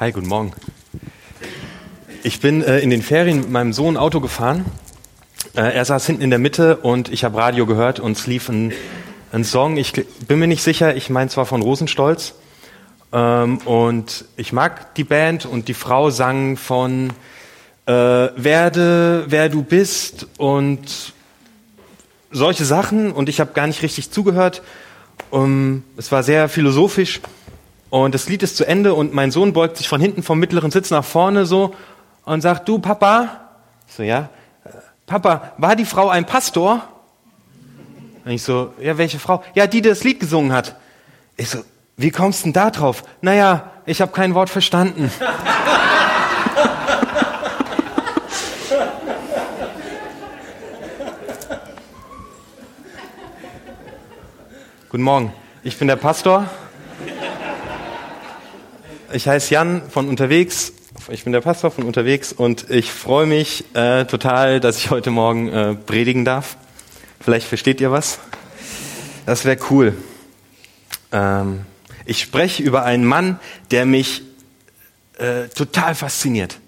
Hi, guten Morgen. Ich bin äh, in den Ferien mit meinem Sohn Auto gefahren. Äh, er saß hinten in der Mitte und ich habe Radio gehört und es lief ein, ein Song. Ich bin mir nicht sicher, ich meine zwar von Rosenstolz. Ähm, und ich mag die Band und die Frau sang von äh, Werde, wer du bist und solche Sachen. Und ich habe gar nicht richtig zugehört. Um, es war sehr philosophisch. Und das Lied ist zu Ende und mein Sohn beugt sich von hinten vom mittleren Sitz nach vorne so und sagt, du Papa, ich so, ja, Papa, war die Frau ein Pastor? Und ich so, ja, welche Frau? Ja, die, die das Lied gesungen hat. Ich so, wie kommst du denn da drauf? Naja, ich habe kein Wort verstanden. Guten Morgen, ich bin der Pastor ich heiße Jan von unterwegs. Ich bin der Pastor von unterwegs und ich freue mich äh, total, dass ich heute Morgen äh, predigen darf. Vielleicht versteht ihr was. Das wäre cool. Ähm, ich spreche über einen Mann, der mich äh, total fasziniert.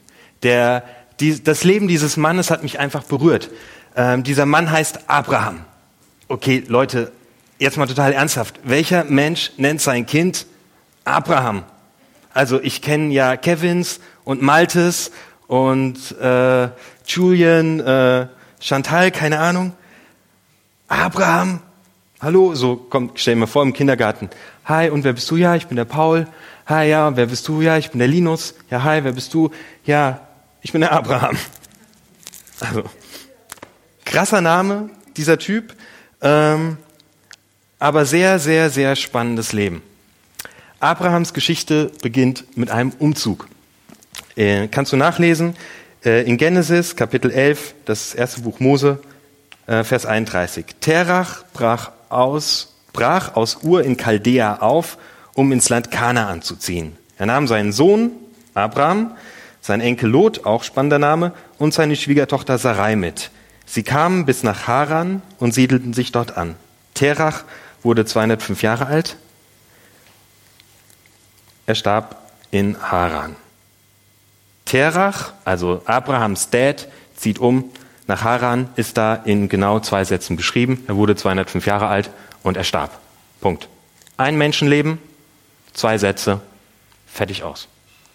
Der, die, das Leben dieses Mannes hat mich einfach berührt. Ähm, dieser Mann heißt Abraham. Okay, Leute, jetzt mal total ernsthaft. Welcher Mensch nennt sein Kind Abraham? Also ich kenne ja Kevins und Maltes und äh, Julian, äh, Chantal, keine Ahnung. Abraham, hallo, so kommt, stell mir vor im Kindergarten. Hi, und wer bist du? Ja, ich bin der Paul. Hi, ja, wer bist du? Ja, ich bin der Linus. Ja, hi, wer bist du? Ja, ich bin der Abraham. Also, krasser Name, dieser Typ, ähm, aber sehr, sehr, sehr spannendes Leben. Abrahams Geschichte beginnt mit einem Umzug. Äh, kannst du nachlesen äh, in Genesis Kapitel 11, das erste Buch Mose, äh, Vers 31. Terach brach aus, brach aus Ur in Chaldea auf, um ins Land Kanaan zu ziehen. Er nahm seinen Sohn Abraham, sein Enkel Lot, auch spannender Name, und seine Schwiegertochter Sarai mit. Sie kamen bis nach Haran und siedelten sich dort an. Terach wurde 205 Jahre alt, er starb in Haran. Terach, also Abrahams Dad, zieht um nach Haran, ist da in genau zwei Sätzen beschrieben. Er wurde 205 Jahre alt und er starb. Punkt. Ein Menschenleben, zwei Sätze, fertig aus.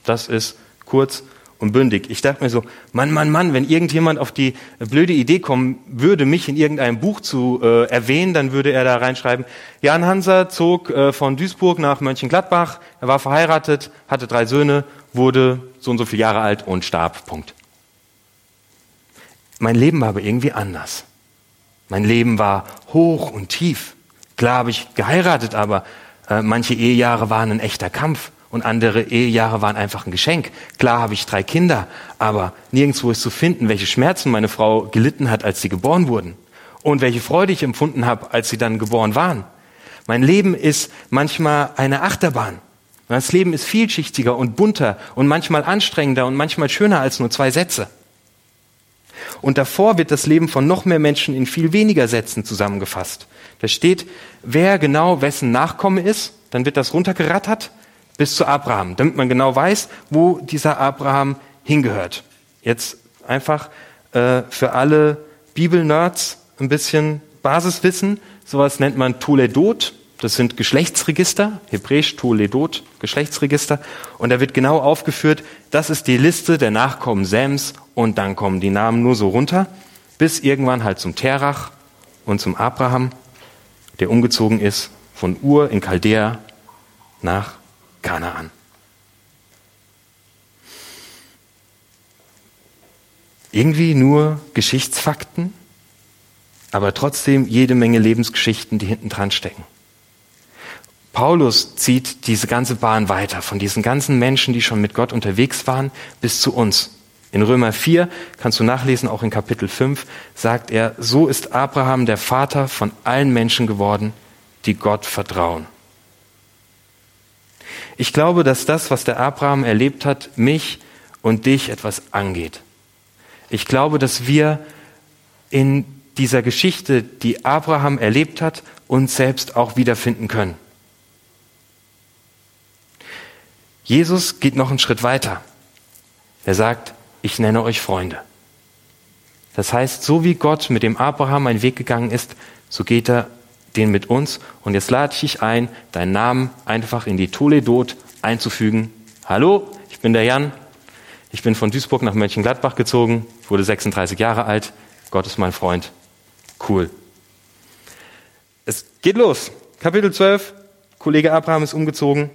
Das ist kurz und bündig. Ich dachte mir so, Mann, Mann, Mann, wenn irgendjemand auf die blöde Idee kommen würde, mich in irgendeinem Buch zu äh, erwähnen, dann würde er da reinschreiben, Jan Hanser zog äh, von Duisburg nach Mönchengladbach, er war verheiratet, hatte drei Söhne, wurde so und so viele Jahre alt und starb. Punkt. Mein Leben war aber irgendwie anders. Mein Leben war hoch und tief. Klar habe ich geheiratet, aber äh, manche Ehejahre waren ein echter Kampf und andere Ehejahre waren einfach ein Geschenk. Klar habe ich drei Kinder, aber nirgendwo ist zu finden, welche Schmerzen meine Frau gelitten hat, als sie geboren wurden und welche Freude ich empfunden habe, als sie dann geboren waren. Mein Leben ist manchmal eine Achterbahn. Das Leben ist vielschichtiger und bunter und manchmal anstrengender und manchmal schöner als nur zwei Sätze. Und davor wird das Leben von noch mehr Menschen in viel weniger Sätzen zusammengefasst. Da steht, wer genau wessen Nachkomme ist, dann wird das runtergerattert bis zu Abraham, damit man genau weiß, wo dieser Abraham hingehört. Jetzt einfach äh, für alle Bibel-Nerds ein bisschen Basiswissen. Sowas nennt man Toledot. Das sind Geschlechtsregister, hebräisch Toledot, Geschlechtsregister. Und da wird genau aufgeführt, das ist die Liste der Nachkommen Sems und dann kommen die Namen nur so runter, bis irgendwann halt zum Terach und zum Abraham, der umgezogen ist von Ur in Chaldea nach Kanaan. Irgendwie nur Geschichtsfakten, aber trotzdem jede Menge Lebensgeschichten, die hinten dran stecken. Paulus zieht diese ganze Bahn weiter, von diesen ganzen Menschen, die schon mit Gott unterwegs waren, bis zu uns. In Römer 4, kannst du nachlesen, auch in Kapitel 5, sagt er, so ist Abraham der Vater von allen Menschen geworden, die Gott vertrauen. Ich glaube, dass das, was der Abraham erlebt hat, mich und dich etwas angeht. Ich glaube, dass wir in dieser Geschichte, die Abraham erlebt hat, uns selbst auch wiederfinden können. Jesus geht noch einen Schritt weiter. Er sagt, ich nenne euch Freunde. Das heißt, so wie Gott mit dem Abraham einen Weg gegangen ist, so geht er den mit uns. Und jetzt lade ich dich ein, deinen Namen einfach in die Toledot einzufügen. Hallo, ich bin der Jan. Ich bin von Duisburg nach Mönchengladbach gezogen, wurde 36 Jahre alt. Gott ist mein Freund. Cool. Es geht los. Kapitel 12. Kollege Abraham ist umgezogen.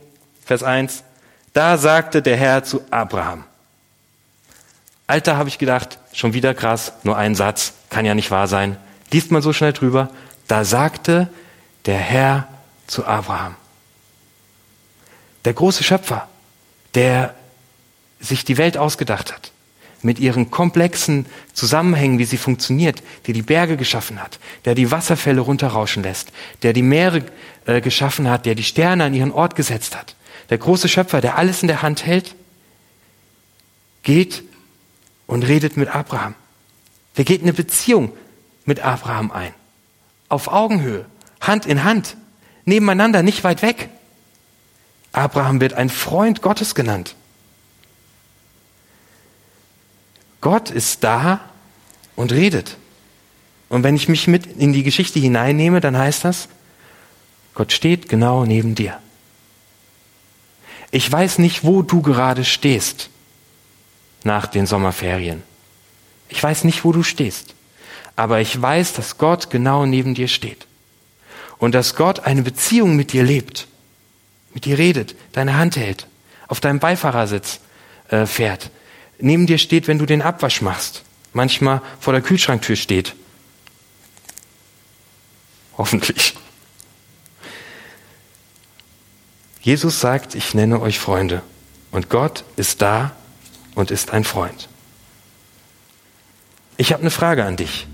Vers 1. Da sagte der Herr zu Abraham. Alter, habe ich gedacht, schon wieder krass, nur ein Satz, kann ja nicht wahr sein. Liest man so schnell drüber. Da sagte der Herr zu Abraham. Der große Schöpfer, der sich die Welt ausgedacht hat, mit ihren komplexen Zusammenhängen, wie sie funktioniert, der die Berge geschaffen hat, der die Wasserfälle runterrauschen lässt, der die Meere äh, geschaffen hat, der die Sterne an ihren Ort gesetzt hat. Der große Schöpfer, der alles in der Hand hält, geht und redet mit Abraham. Der geht eine Beziehung mit Abraham ein. Auf Augenhöhe, Hand in Hand, nebeneinander, nicht weit weg. Abraham wird ein Freund Gottes genannt. Gott ist da und redet. Und wenn ich mich mit in die Geschichte hineinnehme, dann heißt das, Gott steht genau neben dir. Ich weiß nicht, wo du gerade stehst nach den Sommerferien. Ich weiß nicht, wo du stehst. Aber ich weiß, dass Gott genau neben dir steht. Und dass Gott eine Beziehung mit dir lebt, mit dir redet, deine Hand hält, auf deinem Beifahrersitz äh, fährt, neben dir steht, wenn du den Abwasch machst, manchmal vor der Kühlschranktür steht. Hoffentlich. Jesus sagt, ich nenne euch Freunde. Und Gott ist da und ist ein Freund. Ich habe eine Frage an dich.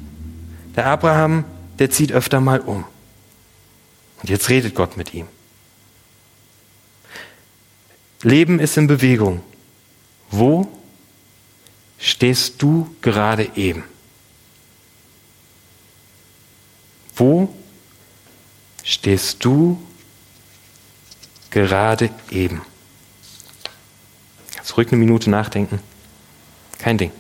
Der Abraham, der zieht öfter mal um. Und jetzt redet Gott mit ihm. Leben ist in Bewegung. Wo stehst du gerade eben? Wo stehst du gerade eben? Zurück eine Minute nachdenken. Kein Ding.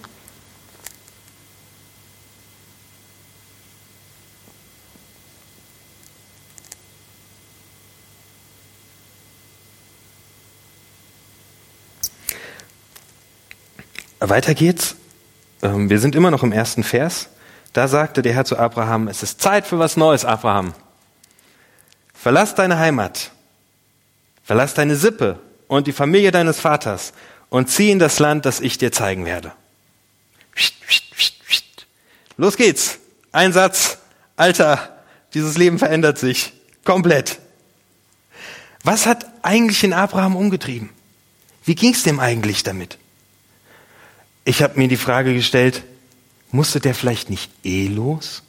Weiter geht's. Ähm, wir sind immer noch im ersten Vers. Da sagte der Herr zu Abraham, es ist Zeit für was Neues, Abraham. Verlass deine Heimat, verlass deine Sippe und die Familie deines Vaters und zieh in das Land, das ich dir zeigen werde. Los geht's. Ein Satz. Alter, dieses Leben verändert sich. Komplett. Was hat eigentlich in Abraham umgetrieben? Wie ging's dem eigentlich damit? Ich habe mir die Frage gestellt, musste der vielleicht nicht eh los?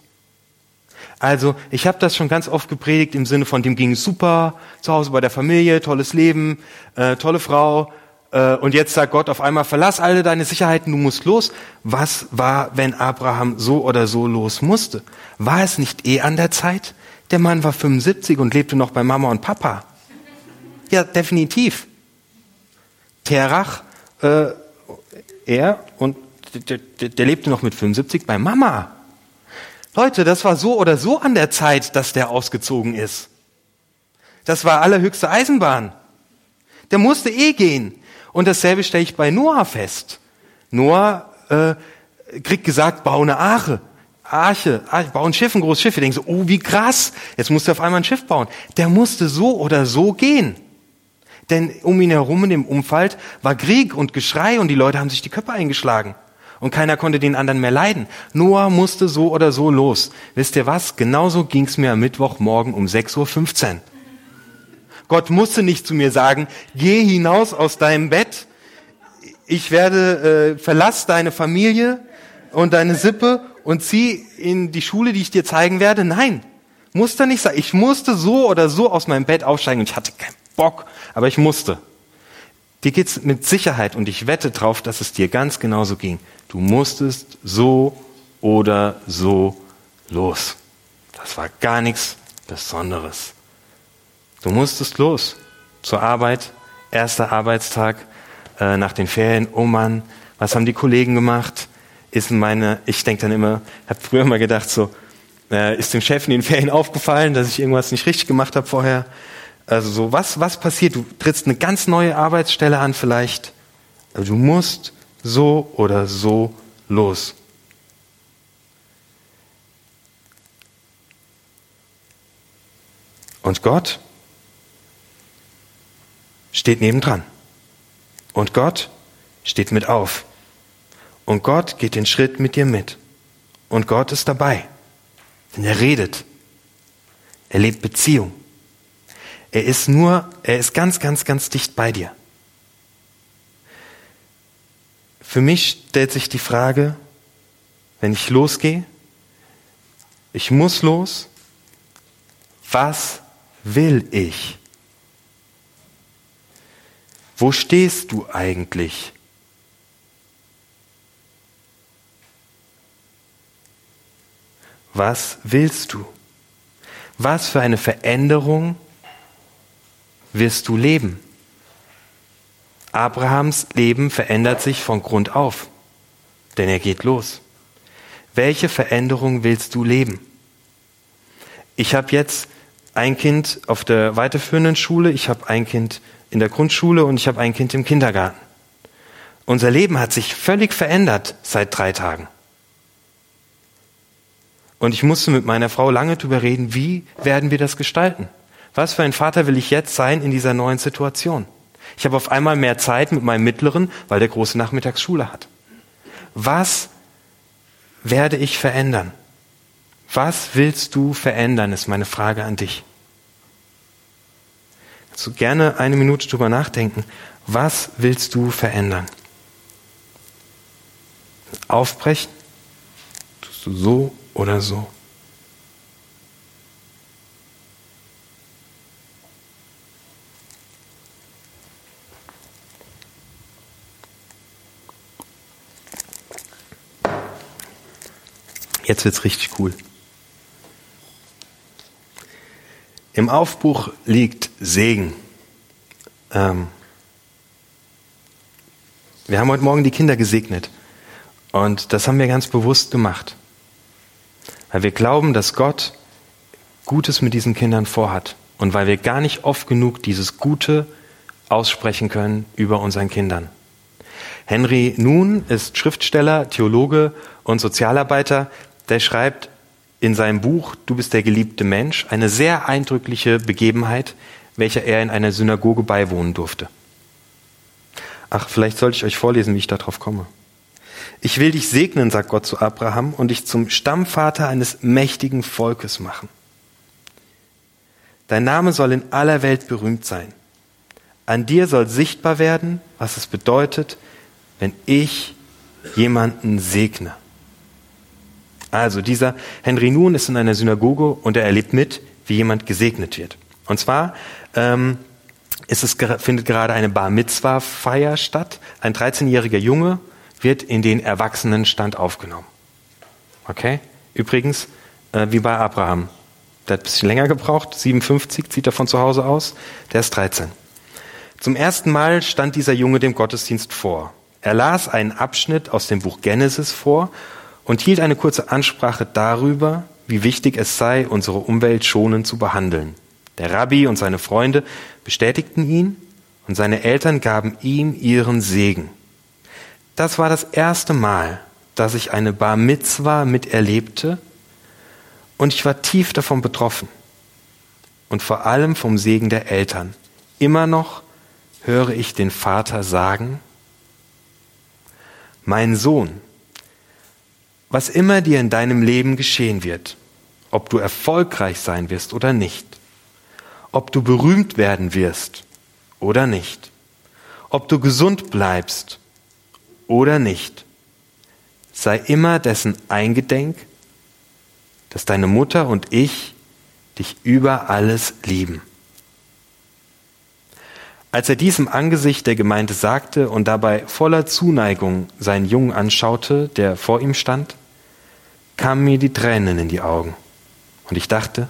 Also, ich habe das schon ganz oft gepredigt im Sinne von, dem ging super, zu Hause bei der Familie, tolles Leben, äh, tolle Frau, äh, und jetzt sagt Gott auf einmal, verlass alle deine Sicherheiten, du musst los. Was war, wenn Abraham so oder so los musste? War es nicht eh an der Zeit? Der Mann war 75 und lebte noch bei Mama und Papa. Ja, definitiv. Terach, äh, er und der, der, der lebte noch mit 75 bei Mama. Leute, das war so oder so an der Zeit, dass der ausgezogen ist. Das war allerhöchste Eisenbahn. Der musste eh gehen. Und dasselbe stelle ich bei Noah fest. Noah äh, kriegt gesagt, bau eine Arche. Arche, Arche, bau ein Schiff, ein großes Schiff. Wir denken so, oh, wie krass, jetzt musste er auf einmal ein Schiff bauen. Der musste so oder so gehen. Denn um ihn herum in dem Umfeld war Krieg und Geschrei und die Leute haben sich die Köpfe eingeschlagen. Und keiner konnte den anderen mehr leiden. Noah musste so oder so los. Wisst ihr was? Genauso ging's mir am Mittwochmorgen um 6.15 Uhr. Gott musste nicht zu mir sagen, geh hinaus aus deinem Bett, ich werde, äh, verlass deine Familie und deine Sippe und zieh in die Schule, die ich dir zeigen werde. Nein, musste nicht sein. Ich musste so oder so aus meinem Bett aufsteigen und ich hatte keinen Bock, aber ich musste. Dir geht's mit Sicherheit und ich wette drauf, dass es dir ganz genauso ging. Du musstest so oder so los. Das war gar nichts Besonderes. Du musstest los zur Arbeit, erster Arbeitstag äh, nach den Ferien. Oh Mann, was haben die Kollegen gemacht? Ist meine, ich denke dann immer, habe früher mal gedacht so, äh, ist dem Chef in den Ferien aufgefallen, dass ich irgendwas nicht richtig gemacht habe vorher? Also so, was, was passiert? Du trittst eine ganz neue Arbeitsstelle an vielleicht. Aber du musst so oder so los. Und Gott steht nebendran. Und Gott steht mit auf. Und Gott geht den Schritt mit dir mit. Und Gott ist dabei. Denn er redet. Er lebt Beziehung. Er ist nur, er ist ganz, ganz, ganz dicht bei dir. Für mich stellt sich die Frage, wenn ich losgehe, ich muss los, was will ich? Wo stehst du eigentlich? Was willst du? Was für eine Veränderung wirst du leben? Abrahams Leben verändert sich von Grund auf, denn er geht los. Welche Veränderung willst du leben? Ich habe jetzt ein Kind auf der weiterführenden Schule, ich habe ein Kind in der Grundschule und ich habe ein Kind im Kindergarten. Unser Leben hat sich völlig verändert seit drei Tagen. Und ich musste mit meiner Frau lange darüber reden, wie werden wir das gestalten? Was für ein Vater will ich jetzt sein in dieser neuen Situation? Ich habe auf einmal mehr Zeit mit meinem Mittleren, weil der große Nachmittagsschule hat. Was werde ich verändern? Was willst du verändern, ist meine Frage an dich so gerne eine Minute drüber nachdenken. Was willst du verändern? Aufbrechen? Tust du so oder so? Jetzt wird's richtig cool. Im Aufbruch liegt Segen. Ähm wir haben heute Morgen die Kinder gesegnet. Und das haben wir ganz bewusst gemacht. Weil wir glauben, dass Gott Gutes mit diesen Kindern vorhat. Und weil wir gar nicht oft genug dieses Gute aussprechen können über unseren Kindern. Henry Nun ist Schriftsteller, Theologe und Sozialarbeiter. Der schreibt, in seinem Buch Du bist der geliebte Mensch eine sehr eindrückliche Begebenheit, welcher er in einer Synagoge beiwohnen durfte. Ach, vielleicht sollte ich euch vorlesen, wie ich darauf komme. Ich will dich segnen, sagt Gott zu Abraham, und dich zum Stammvater eines mächtigen Volkes machen. Dein Name soll in aller Welt berühmt sein. An dir soll sichtbar werden, was es bedeutet, wenn ich jemanden segne. Also dieser Henry Nun ist in einer Synagoge und er erlebt mit, wie jemand gesegnet wird. Und zwar ähm, ist es, findet gerade eine Bar Mitzvah Feier statt. Ein 13-jähriger Junge wird in den Erwachsenenstand aufgenommen. Okay? Übrigens, äh, wie bei Abraham. Der hat ein bisschen länger gebraucht. 57 zieht er von zu Hause aus. Der ist 13. Zum ersten Mal stand dieser Junge dem Gottesdienst vor. Er las einen Abschnitt aus dem Buch Genesis vor und hielt eine kurze Ansprache darüber, wie wichtig es sei, unsere Umwelt schonend zu behandeln. Der Rabbi und seine Freunde bestätigten ihn und seine Eltern gaben ihm ihren Segen. Das war das erste Mal, dass ich eine Bar Mitzwa miterlebte und ich war tief davon betroffen und vor allem vom Segen der Eltern. Immer noch höre ich den Vater sagen, mein Sohn, was immer dir in deinem Leben geschehen wird, ob du erfolgreich sein wirst oder nicht, ob du berühmt werden wirst oder nicht, ob du gesund bleibst oder nicht, sei immer dessen eingedenk, dass deine Mutter und ich dich über alles lieben. Als er dies im Angesicht der Gemeinde sagte und dabei voller Zuneigung seinen Jungen anschaute, der vor ihm stand, kamen mir die Tränen in die Augen. Und ich dachte,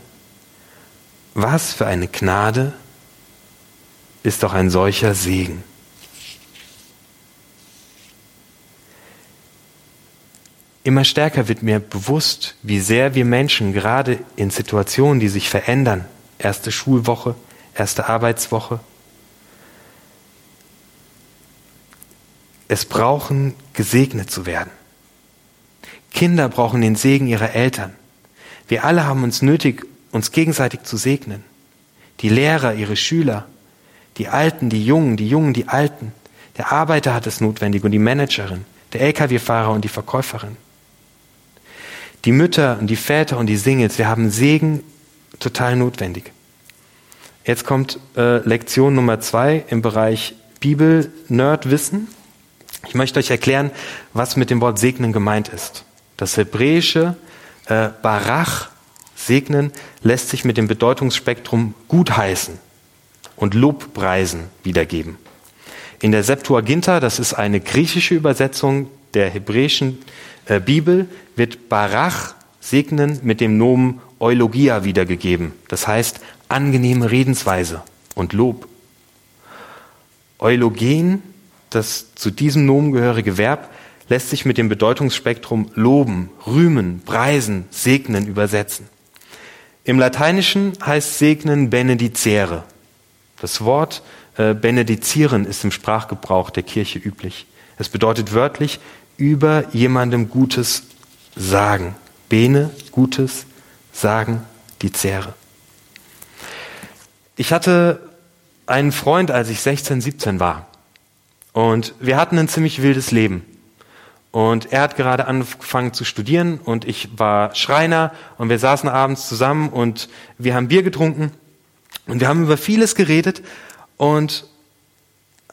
was für eine Gnade, ist doch ein solcher Segen. Immer stärker wird mir bewusst, wie sehr wir Menschen gerade in Situationen, die sich verändern, erste Schulwoche, erste Arbeitswoche, es brauchen, gesegnet zu werden. Kinder brauchen den Segen ihrer Eltern. Wir alle haben uns nötig, uns gegenseitig zu segnen. Die Lehrer, ihre Schüler, die Alten, die Jungen, die Jungen, die Alten. Der Arbeiter hat es notwendig und die Managerin, der Lkw-Fahrer und die Verkäuferin. Die Mütter und die Väter und die Singles, wir haben Segen total notwendig. Jetzt kommt äh, Lektion Nummer zwei im Bereich Bibel-Nerd-Wissen. Ich möchte euch erklären, was mit dem Wort segnen gemeint ist. Das hebräische äh, Barach, segnen, lässt sich mit dem Bedeutungsspektrum gutheißen und Lobpreisen wiedergeben. In der Septuaginta, das ist eine griechische Übersetzung der hebräischen äh, Bibel, wird Barach, segnen, mit dem Nomen Eulogia wiedergegeben. Das heißt angenehme Redensweise und Lob. Eulogen, das zu diesem Nomen gehörige Verb, lässt sich mit dem Bedeutungsspektrum loben, rühmen, preisen, segnen übersetzen. Im Lateinischen heißt segnen benedicere. Das Wort äh, benedizieren ist im Sprachgebrauch der Kirche üblich. Es bedeutet wörtlich über jemandem Gutes sagen. Bene, Gutes, sagen, die Zehre. Ich hatte einen Freund, als ich 16, 17 war. Und wir hatten ein ziemlich wildes Leben. Und er hat gerade angefangen zu studieren und ich war Schreiner und wir saßen abends zusammen und wir haben Bier getrunken und wir haben über vieles geredet. Und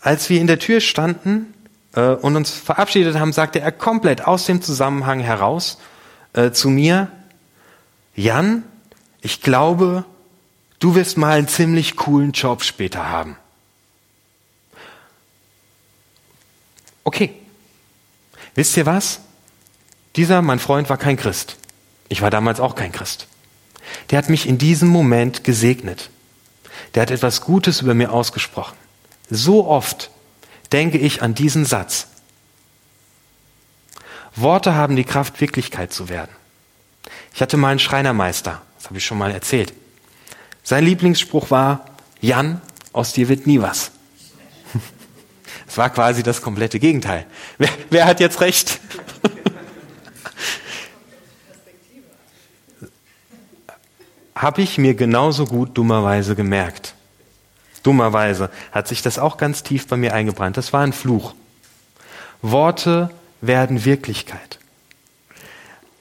als wir in der Tür standen äh, und uns verabschiedet haben, sagte er komplett aus dem Zusammenhang heraus äh, zu mir, Jan, ich glaube, du wirst mal einen ziemlich coolen Job später haben. Okay, Wisst ihr was? Dieser, mein Freund, war kein Christ. Ich war damals auch kein Christ. Der hat mich in diesem Moment gesegnet. Der hat etwas Gutes über mir ausgesprochen. So oft denke ich an diesen Satz. Worte haben die Kraft, Wirklichkeit zu werden. Ich hatte mal einen Schreinermeister, das habe ich schon mal erzählt. Sein Lieblingsspruch war, Jan, aus dir wird nie was. War quasi das komplette Gegenteil. Wer, wer hat jetzt recht? Habe ich mir genauso gut dummerweise gemerkt. Dummerweise hat sich das auch ganz tief bei mir eingebrannt. Das war ein Fluch. Worte werden Wirklichkeit.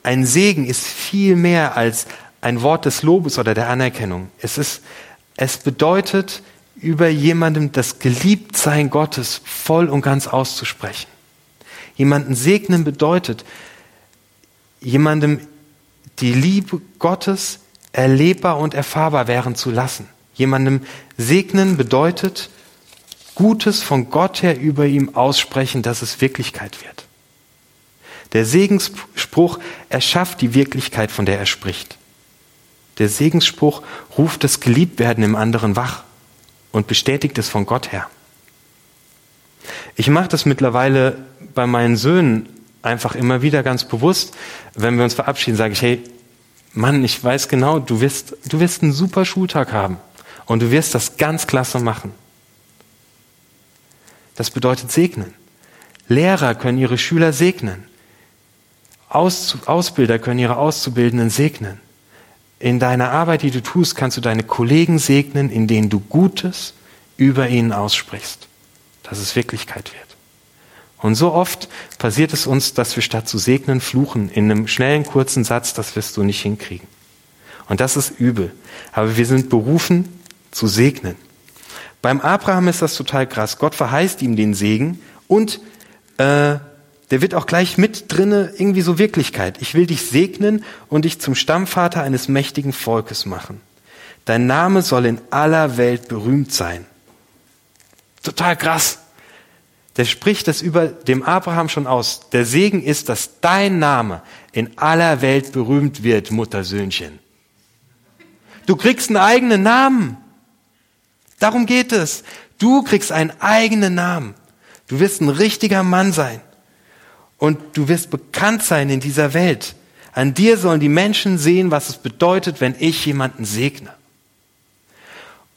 Ein Segen ist viel mehr als ein Wort des Lobes oder der Anerkennung. Es ist, es bedeutet, über jemandem das Geliebtsein Gottes voll und ganz auszusprechen. Jemanden segnen bedeutet, jemandem die Liebe Gottes erlebbar und erfahrbar werden zu lassen. Jemandem segnen bedeutet, Gutes von Gott her über ihm aussprechen, dass es Wirklichkeit wird. Der Segensspruch erschafft die Wirklichkeit, von der er spricht. Der Segensspruch ruft das Geliebtwerden im anderen wach und bestätigt es von Gott her. Ich mache das mittlerweile bei meinen Söhnen einfach immer wieder ganz bewusst. Wenn wir uns verabschieden, sage ich, hey, Mann, ich weiß genau, du wirst, du wirst einen super Schultag haben und du wirst das ganz klasse machen. Das bedeutet segnen. Lehrer können ihre Schüler segnen. Aus, Ausbilder können ihre Auszubildenden segnen. In deiner Arbeit, die du tust, kannst du deine Kollegen segnen, in denen du Gutes über ihnen aussprichst, dass es Wirklichkeit wird. Und so oft passiert es uns, dass wir statt zu segnen, fluchen in einem schnellen, kurzen Satz, das wirst du nicht hinkriegen. Und das ist übel. Aber wir sind berufen zu segnen. Beim Abraham ist das total krass. Gott verheißt ihm den Segen und äh, der wird auch gleich mit drinne irgendwie so Wirklichkeit. Ich will dich segnen und dich zum Stammvater eines mächtigen Volkes machen. Dein Name soll in aller Welt berühmt sein. Total krass. Der spricht das über dem Abraham schon aus. Der Segen ist, dass dein Name in aller Welt berühmt wird, Muttersöhnchen. Du kriegst einen eigenen Namen. Darum geht es. Du kriegst einen eigenen Namen. Du wirst ein richtiger Mann sein. Und du wirst bekannt sein in dieser Welt. An dir sollen die Menschen sehen, was es bedeutet, wenn ich jemanden segne.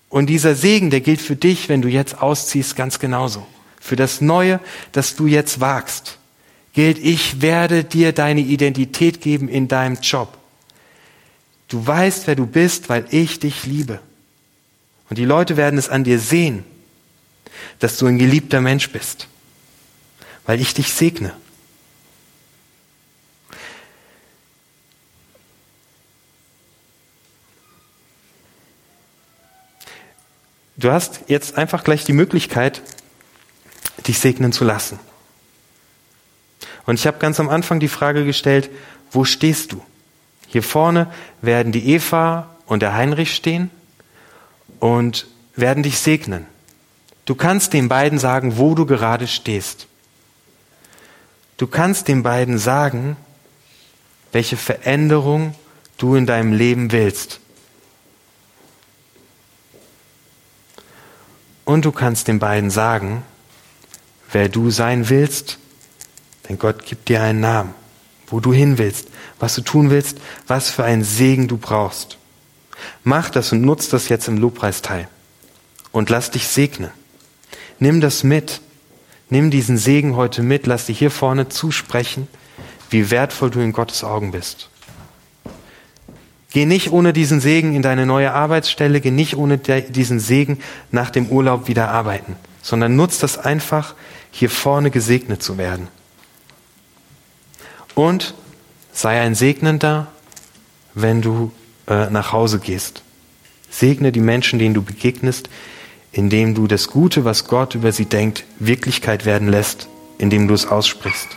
Und dieser Segen, der gilt für dich, wenn du jetzt ausziehst, ganz genauso. Für das Neue, das du jetzt wagst, gilt, ich werde dir deine Identität geben in deinem Job. Du weißt, wer du bist, weil ich dich liebe. Und die Leute werden es an dir sehen, dass du ein geliebter Mensch bist, weil ich dich segne. Du hast jetzt einfach gleich die Möglichkeit, dich segnen zu lassen. Und ich habe ganz am Anfang die Frage gestellt, wo stehst du? Hier vorne werden die Eva und der Heinrich stehen und werden dich segnen. Du kannst den beiden sagen, wo du gerade stehst. Du kannst den beiden sagen, welche Veränderung du in deinem Leben willst. Und du kannst den beiden sagen, wer du sein willst, denn Gott gibt dir einen Namen, wo du hin willst, was du tun willst, was für einen Segen du brauchst. Mach das und nutz das jetzt im Lobpreisteil und lass dich segnen. Nimm das mit. Nimm diesen Segen heute mit. Lass dich hier vorne zusprechen, wie wertvoll du in Gottes Augen bist. Geh nicht ohne diesen Segen in deine neue Arbeitsstelle, geh nicht ohne diesen Segen nach dem Urlaub wieder arbeiten, sondern nutz das einfach, hier vorne gesegnet zu werden. Und sei ein Segnender, wenn du äh, nach Hause gehst. Segne die Menschen, denen du begegnest, indem du das Gute, was Gott über sie denkt, Wirklichkeit werden lässt, indem du es aussprichst.